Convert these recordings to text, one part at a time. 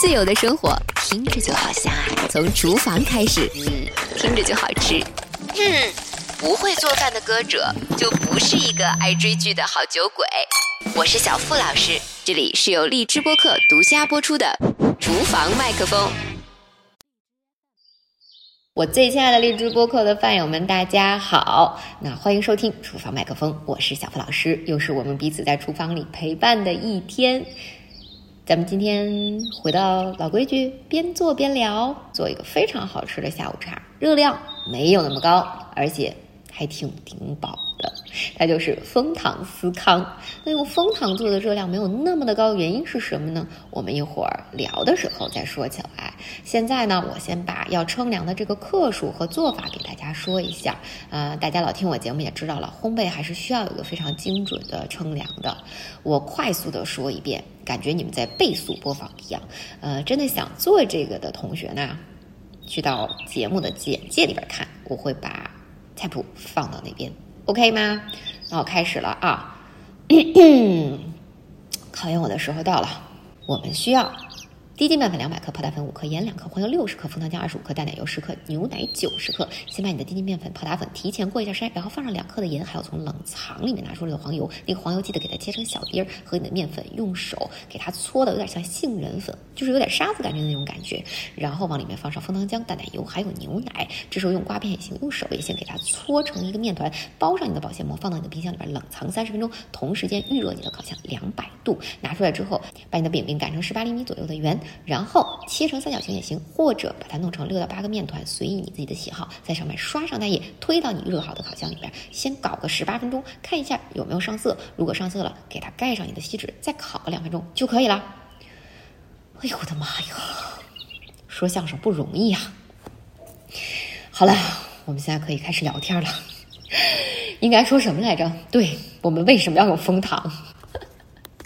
自由的生活听着就好香啊！从厨房开始，嗯，听着就好吃。嗯，不会做饭的歌者就不是一个爱追剧的好酒鬼。我是小付老师，这里是由荔枝播客独家播出的《厨房麦克风》。我最亲爱的荔枝播客的饭友们，大家好！那欢迎收听《厨房麦克风》，我是小付老师，又是我们彼此在厨房里陪伴的一天。咱们今天回到老规矩，边做边聊，做一个非常好吃的下午茶，热量没有那么高，而且还挺顶饱的。它就是枫糖司康。那用枫糖做的热量没有那么的高，原因是什么呢？我们一会儿聊的时候再说起来。现在呢，我先把要称量的这个克数和做法给大家说一下。呃，大家老听我节目也知道了，烘焙还是需要有一个非常精准的称量的。我快速的说一遍。感觉你们在倍速播放一样，呃，真的想做这个的同学呢，去到节目的简介里边看，我会把菜谱放到那边，OK 吗？那我开始了啊，考验我的时候到了，我们需要。低筋面粉两百克，泡打粉五克，盐两克，黄油六十克，枫糖浆二十五克，淡奶油十克，牛奶九十克。先把你的低筋面粉、泡打粉提前过一下筛，然后放上两克的盐，还有从冷藏里面拿出来的黄油。那个黄油记得给它切成小丁儿，和你的面粉用手给它搓的有点像杏仁粉，就是有点沙子感觉的那种感觉。然后往里面放上枫糖浆、淡奶油，还有牛奶。这时候用刮片也行，用手也行，给它搓成一个面团，包上你的保鲜膜，放到你的冰箱里边冷藏三十分钟。同时间预热你的烤箱两百度，拿出来之后，把你的饼饼擀成十八厘米左右的圆。然后切成三角形也行，或者把它弄成六到八个面团，随意你自己的喜好，在上面刷上蛋液，推到你预热好的烤箱里边，先搞个十八分钟，看一下有没有上色。如果上色了，给它盖上你的锡纸，再烤个两分钟就可以了。哎呦我的妈呀，说相声不容易呀！好了，我们现在可以开始聊天了。应该说什么来着？对我们为什么要用蜂糖？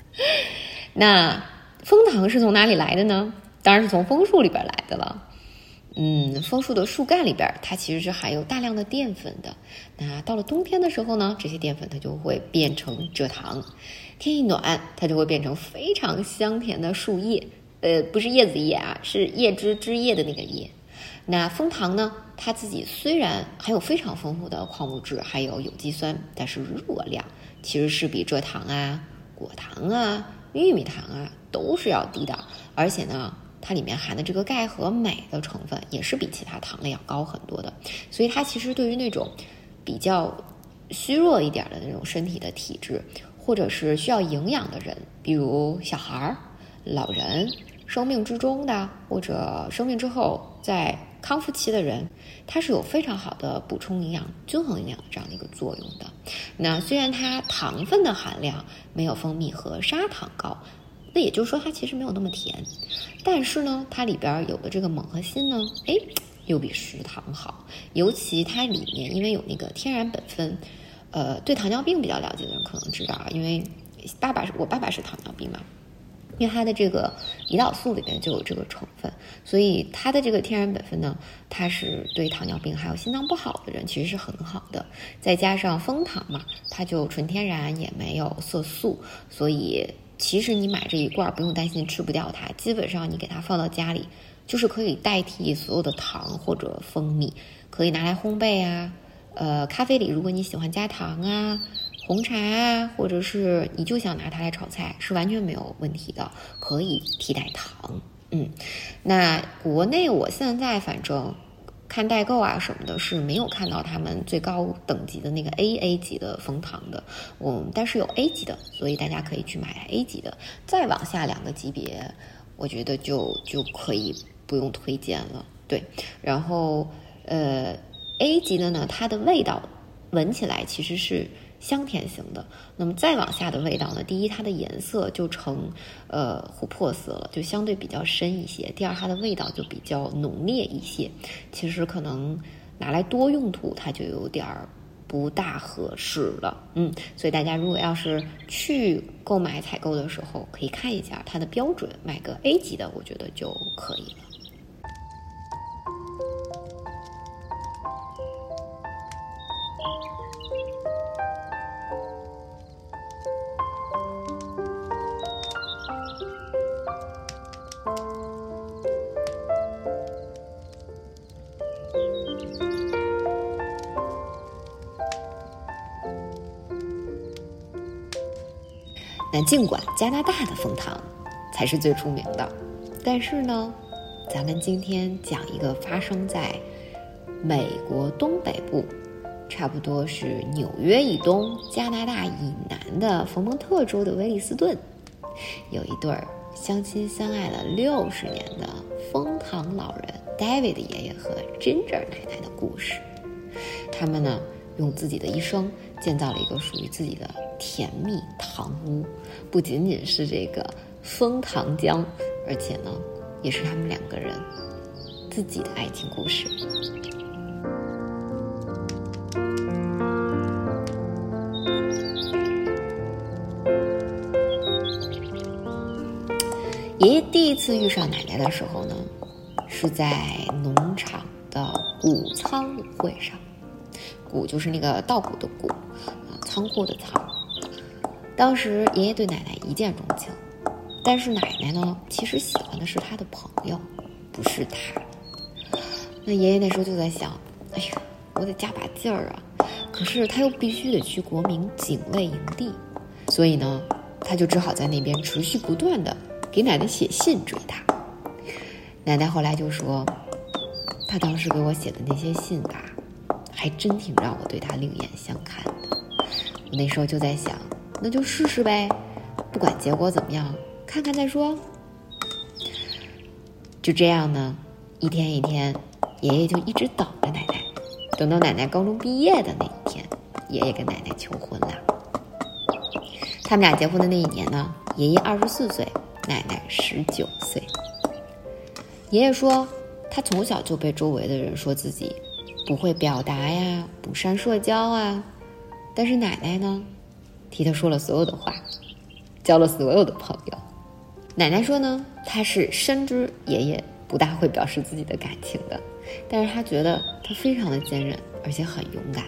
那。枫糖是从哪里来的呢？当然是从枫树里边来的了。嗯，枫树的树干里边，它其实是含有大量的淀粉的。那到了冬天的时候呢，这些淀粉它就会变成蔗糖。天一暖，它就会变成非常香甜的树叶。呃，不是叶子叶啊，是叶枝枝叶的那个叶。那枫糖呢，它自己虽然含有非常丰富的矿物质，还有有机酸，但是热量其实是比蔗糖啊、果糖啊、玉米糖啊。都是要低的，而且呢，它里面含的这个钙和镁的成分也是比其他糖类要高很多的，所以它其实对于那种比较虚弱一点的那种身体的体质，或者是需要营养的人，比如小孩儿、老人、生命之中的或者生命之后在康复期的人，它是有非常好的补充营养、均衡营养的这样的一个作用的。那虽然它糖分的含量没有蜂蜜和砂糖高。那也就是说，它其实没有那么甜，但是呢，它里边有的这个锰和锌呢，哎，又比食糖好。尤其它里面因为有那个天然苯酚，呃，对糖尿病比较了解的人可能知道啊，因为爸爸是我爸爸是糖尿病嘛，因为它的这个胰岛素里面就有这个成分，所以它的这个天然本分呢，它是对糖尿病还有心脏不好的人其实是很好的。再加上蜂糖嘛，它就纯天然，也没有色素，所以。其实你买这一罐不用担心吃不掉它，基本上你给它放到家里，就是可以代替所有的糖或者蜂蜜，可以拿来烘焙啊，呃，咖啡里如果你喜欢加糖啊，红茶啊，或者是你就想拿它来炒菜，是完全没有问题的，可以替代糖。嗯，那国内我现在反正。看代购啊什么的，是没有看到他们最高等级的那个 A A 级的蜂糖的，嗯，但是有 A 级的，所以大家可以去买 A 级的。再往下两个级别，我觉得就就可以不用推荐了。对，然后呃 A 级的呢，它的味道闻起来其实是。香甜型的，那么再往下的味道呢？第一，它的颜色就呈呃琥珀色了，就相对比较深一些。第二，它的味道就比较浓烈一些。其实可能拿来多用途，它就有点不大合适了。嗯，所以大家如果要是去购买采购的时候，可以看一下它的标准，买个 A 级的，我觉得就可以。那尽管加拿大的枫糖才是最出名的，但是呢，咱们今天讲一个发生在美国东北部，差不多是纽约以东、加拿大以南的佛蒙特州的威利斯顿，有一对儿相亲相爱了六十年的枫糖老人 David 爷爷和 Ginger 奶奶的故事。他们呢，用自己的一生建造了一个属于自己的。甜蜜糖屋，不仅仅是这个枫糖浆，而且呢，也是他们两个人自己的爱情故事。爷爷第一次遇上奶奶的时候呢，是在农场的谷仓舞会上，谷就是那个稻谷的谷，仓库的仓。当时爷爷对奶奶一见钟情，但是奶奶呢，其实喜欢的是他的朋友，不是他。那爷爷那时候就在想，哎呀，我得加把劲儿啊！可是他又必须得去国民警卫营地，所以呢，他就只好在那边持续不断的给奶奶写信追她。奶奶后来就说，他当时给我写的那些信吧，还真挺让我对他另眼相看。那时候就在想。那就试试呗，不管结果怎么样，看看再说。就这样呢，一天一天，爷爷就一直等着奶奶。等到奶奶高中毕业的那一天，爷爷跟奶奶求婚了。他们俩结婚的那一年呢，爷爷二十四岁，奶奶十九岁。爷爷说，他从小就被周围的人说自己不会表达呀，不善社交啊。但是奶奶呢？替他说了所有的话，交了所有的朋友。奶奶说呢，她是深知爷爷不大会表示自己的感情的，但是她觉得他非常的坚韧，而且很勇敢，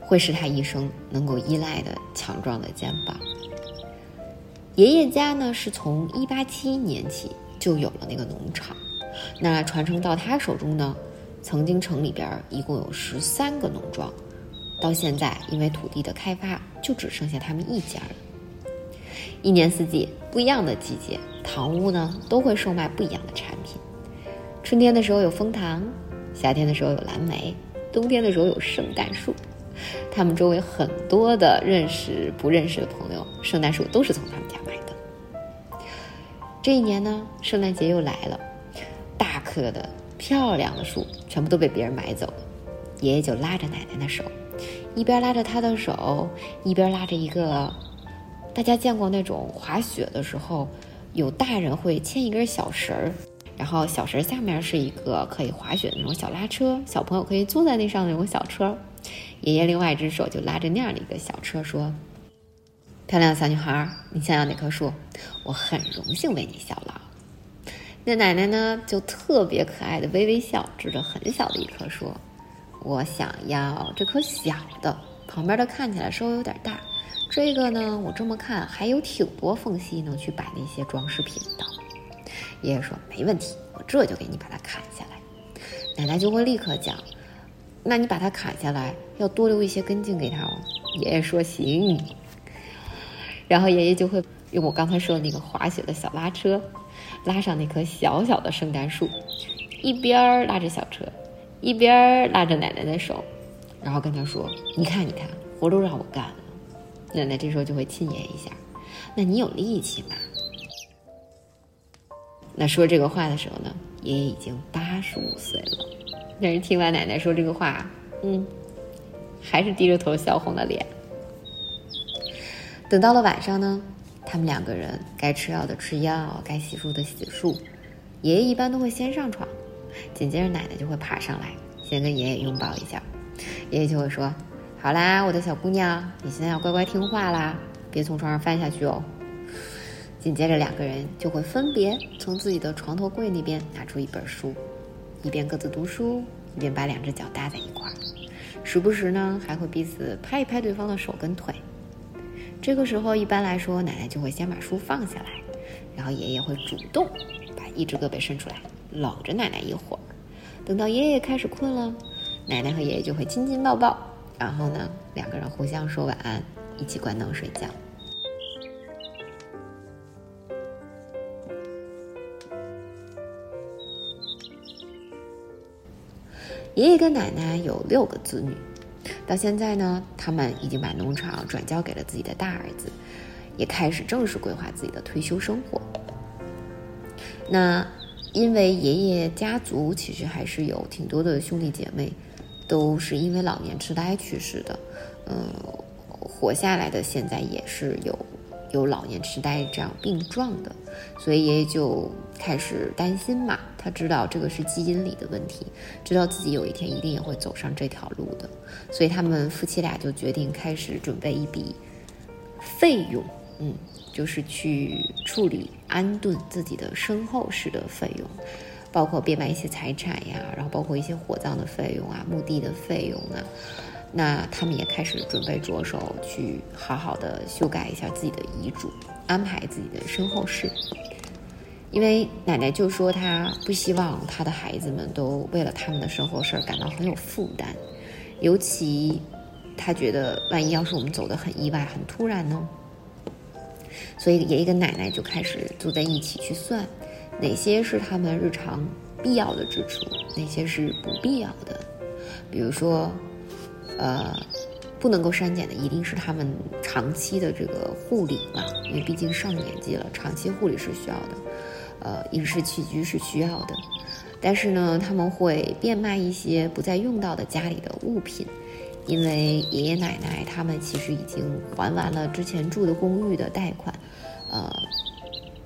会是他一生能够依赖的强壮的肩膀。爷爷家呢，是从一八七一年起就有了那个农场，那传承到他手中呢，曾经城里边一共有十三个农庄。到现在，因为土地的开发，就只剩下他们一家了。一年四季，不一样的季节，堂屋呢都会售卖不一样的产品。春天的时候有枫糖，夏天的时候有蓝莓，冬天的时候有圣诞树。他们周围很多的认识不认识的朋友，圣诞树都是从他们家买的。这一年呢，圣诞节又来了，大棵的漂亮的树全部都被别人买走了，爷爷就拉着奶奶的手。一边拉着他的手，一边拉着一个，大家见过那种滑雪的时候，有大人会牵一根小绳儿，然后小绳下面是一个可以滑雪的那种小拉车，小朋友可以坐在那上那种小车。爷爷另外一只手就拉着那样的一个小车，说：“漂亮的小女孩，你想要哪棵树？我很荣幸为你效劳。”那奶奶呢，就特别可爱的微微笑，指着很小的一棵说。我想要这颗小的，旁边的看起来稍微有点大。这个呢，我这么看还有挺多缝隙能去摆那些装饰品的。爷爷说没问题，我这就给你把它砍下来。奶奶就会立刻讲，那你把它砍下来要多留一些根茎给他哦。爷爷说行。然后爷爷就会用我刚才说的那个滑雪的小拉车，拉上那棵小小的圣诞树，一边拉着小。一边拉着奶奶的手，然后跟她说：“你看，你看，活都让我干了。”奶奶这时候就会亲爷一下：“那你有力气吗？”那说这个话的时候呢，爷爷已经八十五岁了。但是听完奶奶说这个话，嗯，还是低着头笑红了脸。等到了晚上呢，他们两个人该吃药的吃药，该洗漱的洗漱，爷爷一般都会先上床。紧接着，奶奶就会爬上来，先跟爷爷拥抱一下，爷爷就会说：“好啦，我的小姑娘，你现在要乖乖听话啦，别从床上翻下去哦。”紧接着，两个人就会分别从自己的床头柜那边拿出一本书，一边各自读书，一边把两只脚搭在一块儿，时不时呢还会彼此拍一拍对方的手跟腿。这个时候，一般来说，奶奶就会先把书放下来，然后爷爷会主动把一只胳膊伸出来。搂着奶奶一会儿。等到爷爷开始困了奶奶和爷爷就会亲亲抱抱然后呢两个人互相说晚安一起关灯睡觉。爷爷跟奶奶有六个子女到现在呢他们已经把农场转交给了自己的大儿子也开始正式规划自己的退休生活。那因为爷爷家族其实还是有挺多的兄弟姐妹，都是因为老年痴呆去世的，嗯，活下来的现在也是有有老年痴呆这样病状的，所以爷爷就开始担心嘛。他知道这个是基因里的问题，知道自己有一天一定也会走上这条路的，所以他们夫妻俩就决定开始准备一笔费用，嗯。就是去处理安顿自己的身后事的费用，包括变卖一些财产呀，然后包括一些火葬的费用啊、墓地的费用啊。那他们也开始准备着手去好好的修改一下自己的遗嘱，安排自己的身后事。因为奶奶就说她不希望她的孩子们都为了他们的身后事感到很有负担，尤其她觉得万一要是我们走得很意外、很突然呢？所以爷爷跟奶奶就开始坐在一起去算，哪些是他们日常必要的支出，哪些是不必要的。比如说，呃，不能够删减的一定是他们长期的这个护理嘛，因为毕竟上年纪了，长期护理是需要的。呃，饮食起居是需要的，但是呢，他们会变卖一些不再用到的家里的物品。因为爷爷奶奶他们其实已经还完了之前住的公寓的贷款，呃，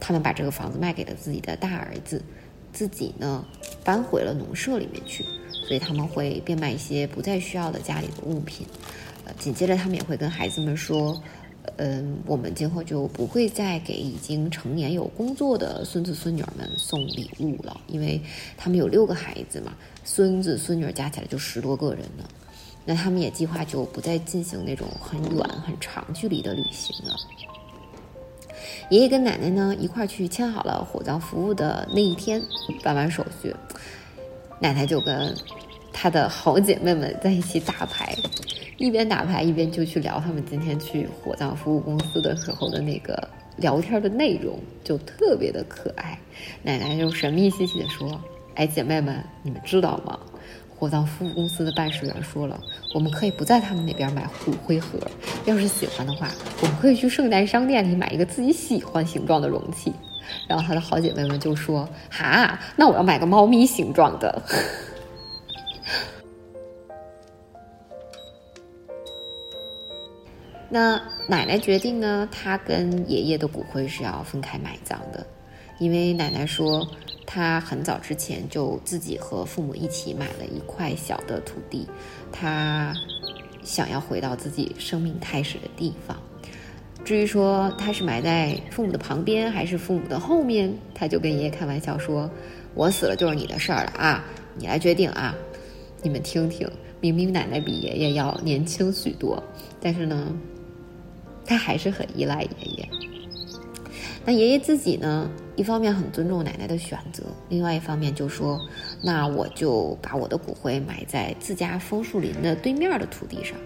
他们把这个房子卖给了自己的大儿子，自己呢搬回了农舍里面去，所以他们会变卖一些不再需要的家里的物品，呃，紧接着他们也会跟孩子们说，嗯，我们今后就不会再给已经成年有工作的孙子孙女们送礼物了，因为他们有六个孩子嘛，孙子孙女加起来就十多个人呢。那他们也计划就不再进行那种很远很长距离的旅行了。爷爷跟奶奶呢一块去签好了火葬服务的那一天，办完手续，奶奶就跟她的好姐妹们在一起打牌，一边打牌一边就去聊他们今天去火葬服务公司的时候的那个聊天的内容，就特别的可爱。奶奶就神秘兮兮的说：“哎，姐妹们，你们知道吗？”火葬服务公司的办事员说了，我们可以不在他们那边买骨灰盒，要是喜欢的话，我们可以去圣诞商店里买一个自己喜欢形状的容器。然后他的好姐妹们就说：“哈，那我要买个猫咪形状的。”那奶奶决定呢，她跟爷爷的骨灰是要分开埋葬的，因为奶奶说。她很早之前就自己和父母一起买了一块小的土地，她想要回到自己生命开始的地方。至于说他是埋在父母的旁边还是父母的后面，他就跟爷爷开玩笑说：“我死了就是你的事儿了啊，你来决定啊。”你们听听，明明奶奶比爷爷要年轻许多，但是呢，她还是很依赖爷爷。那爷爷自己呢？一方面很尊重奶奶的选择，另外一方面就说：“那我就把我的骨灰埋在自家枫树林的对面的土地上，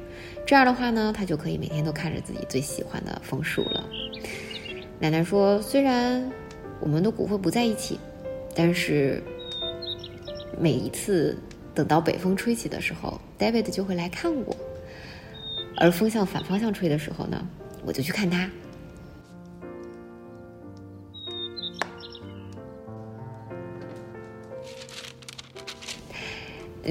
这样的话呢，他就可以每天都看着自己最喜欢的枫树了。”奶奶说：“虽然我们的骨灰不在一起，但是每一次等到北风吹起的时候，David 就会来看我；而风向反方向吹的时候呢，我就去看他。”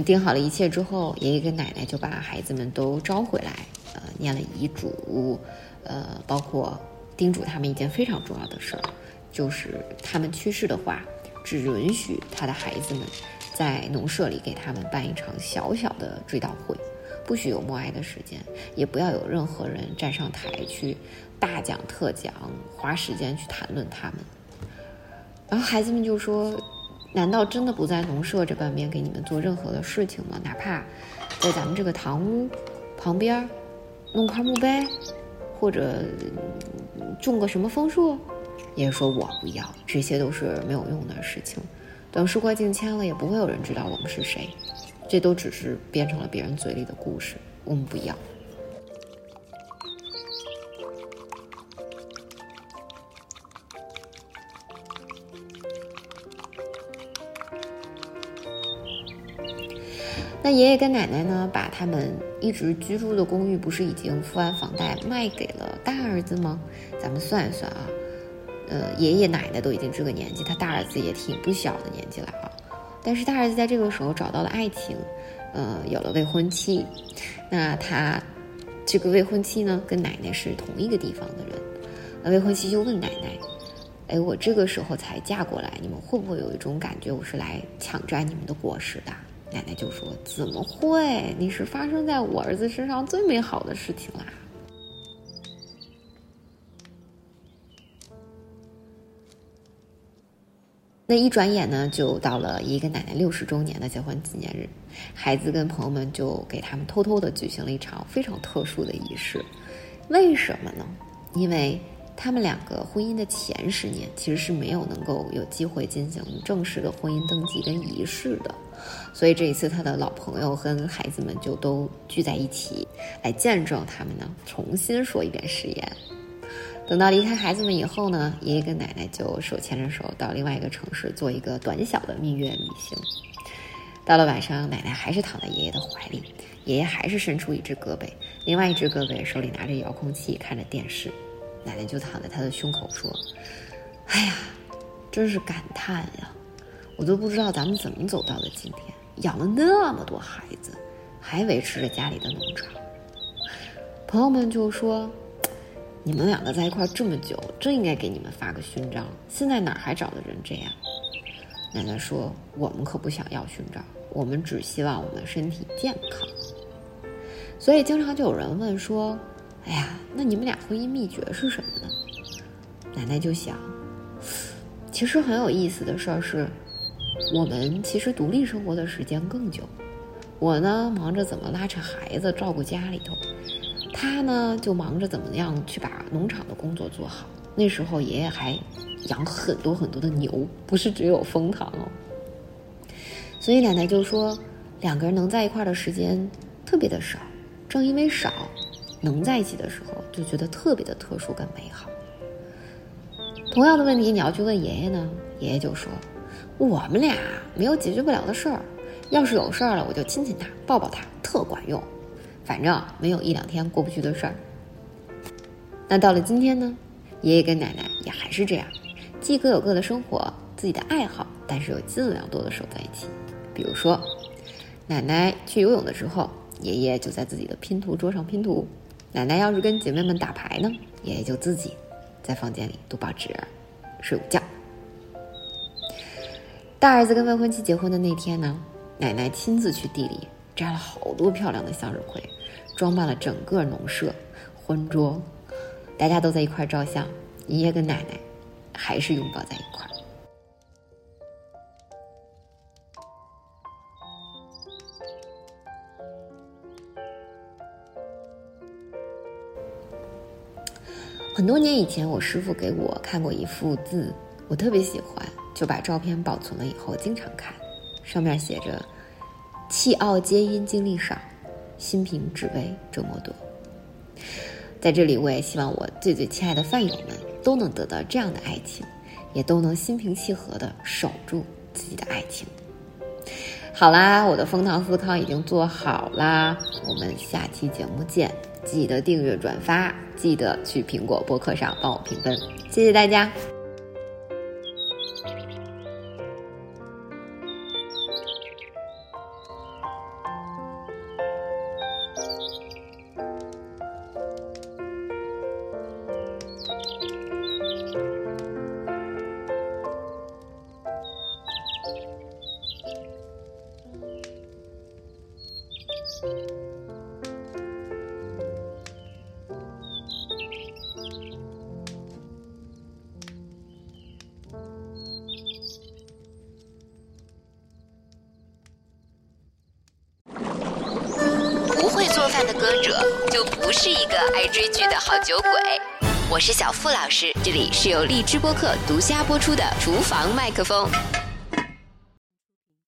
定好了一切之后，爷爷跟奶奶就把孩子们都招回来，呃，念了遗嘱，呃，包括叮嘱他们一件非常重要的事儿，就是他们去世的话，只允许他的孩子们在农舍里给他们办一场小小的追悼会，不许有默哀的时间，也不要有任何人站上台去大讲特讲，花时间去谈论他们。然后孩子们就说。难道真的不在农舍这半边给你们做任何的事情吗？哪怕在咱们这个堂屋旁边弄块墓碑，或者种个什么枫树？也说：“我不要，这些都是没有用的事情。等事过境迁了，也不会有人知道我们是谁。这都只是编成了别人嘴里的故事。我们不要。”那爷爷跟奶奶呢，把他们一直居住的公寓不是已经付完房贷卖给了大儿子吗？咱们算一算啊，呃，爷爷奶奶都已经这个年纪，他大儿子也挺不小的年纪了啊。但是大儿子在这个时候找到了爱情，呃，有了未婚妻。那他这个未婚妻呢，跟奶奶是同一个地方的人。那未婚妻就问奶奶：“哎，我这个时候才嫁过来，你们会不会有一种感觉，我是来抢占你们的果实的？”奶奶就说：“怎么会？你是发生在我儿子身上最美好的事情啦！”那一转眼呢，就到了一个奶奶六十周年的结婚纪念日，孩子跟朋友们就给他们偷偷的举行了一场非常特殊的仪式。为什么呢？因为他们两个婚姻的前十年其实是没有能够有机会进行正式的婚姻登记跟仪式的。所以这一次，他的老朋友跟孩子们就都聚在一起，来见证他们呢重新说一遍誓言。等到离开孩子们以后呢，爷爷跟奶奶就手牵着手到另外一个城市做一个短小的蜜月旅行。到了晚上，奶奶还是躺在爷爷的怀里，爷爷还是伸出一只胳膊，另外一只胳膊手里拿着遥控器看着电视，奶奶就躺在他的胸口说：“哎呀，真是感叹呀。”我都不知道咱们怎么走到了今天，养了那么多孩子，还维持着家里的农场。朋友们就说：“你们两个在一块这么久，真应该给你们发个勋章。现在哪还找的人这样？”奶奶说：“我们可不想要勋章，我们只希望我们身体健康。”所以经常就有人问说：“哎呀，那你们俩婚姻秘诀是什么呢？”奶奶就想，其实很有意思的事儿是。我们其实独立生活的时间更久，我呢忙着怎么拉扯孩子、照顾家里头，他呢就忙着怎么样去把农场的工作做好。那时候爷爷还养很多很多的牛，不是只有蜂糖哦。所以奶奶就说，两个人能在一块儿的时间特别的少，正因为少，能在一起的时候就觉得特别的特殊跟美好。同样的问题你要去问爷爷呢，爷爷就说。我们俩没有解决不了的事儿，要是有事儿了，我就亲亲他，抱抱他，特管用。反正没有一两天过不去的事儿。那到了今天呢，爷爷跟奶奶也还是这样，既各有各的生活，自己的爱好，但是又尽量多的守在一起。比如说，奶奶去游泳的时候，爷爷就在自己的拼图桌上拼图；奶奶要是跟姐妹们打牌呢，爷爷就自己在房间里读报纸，睡午觉。大儿子跟未婚妻结婚的那天呢，奶奶亲自去地里摘了好多漂亮的向日葵，装扮了整个农舍、婚桌，大家都在一块照相，爷爷跟奶奶还是拥抱在一块。很多年以前，我师傅给我看过一幅字，我特别喜欢。就把照片保存了以后，经常看，上面写着“气傲皆因精力少，心平只为折磨多”。在这里，我也希望我最最亲爱的饭友们都能得到这样的爱情，也都能心平气和的守住自己的爱情。好啦，我的蜂糖思康已经做好啦，我们下期节目见！记得订阅转发，记得去苹果播客上帮我评分，谢谢大家。不是一个爱追剧的好酒鬼。我是小付老师，这里是由荔枝播客独家播出的《厨房麦克风》。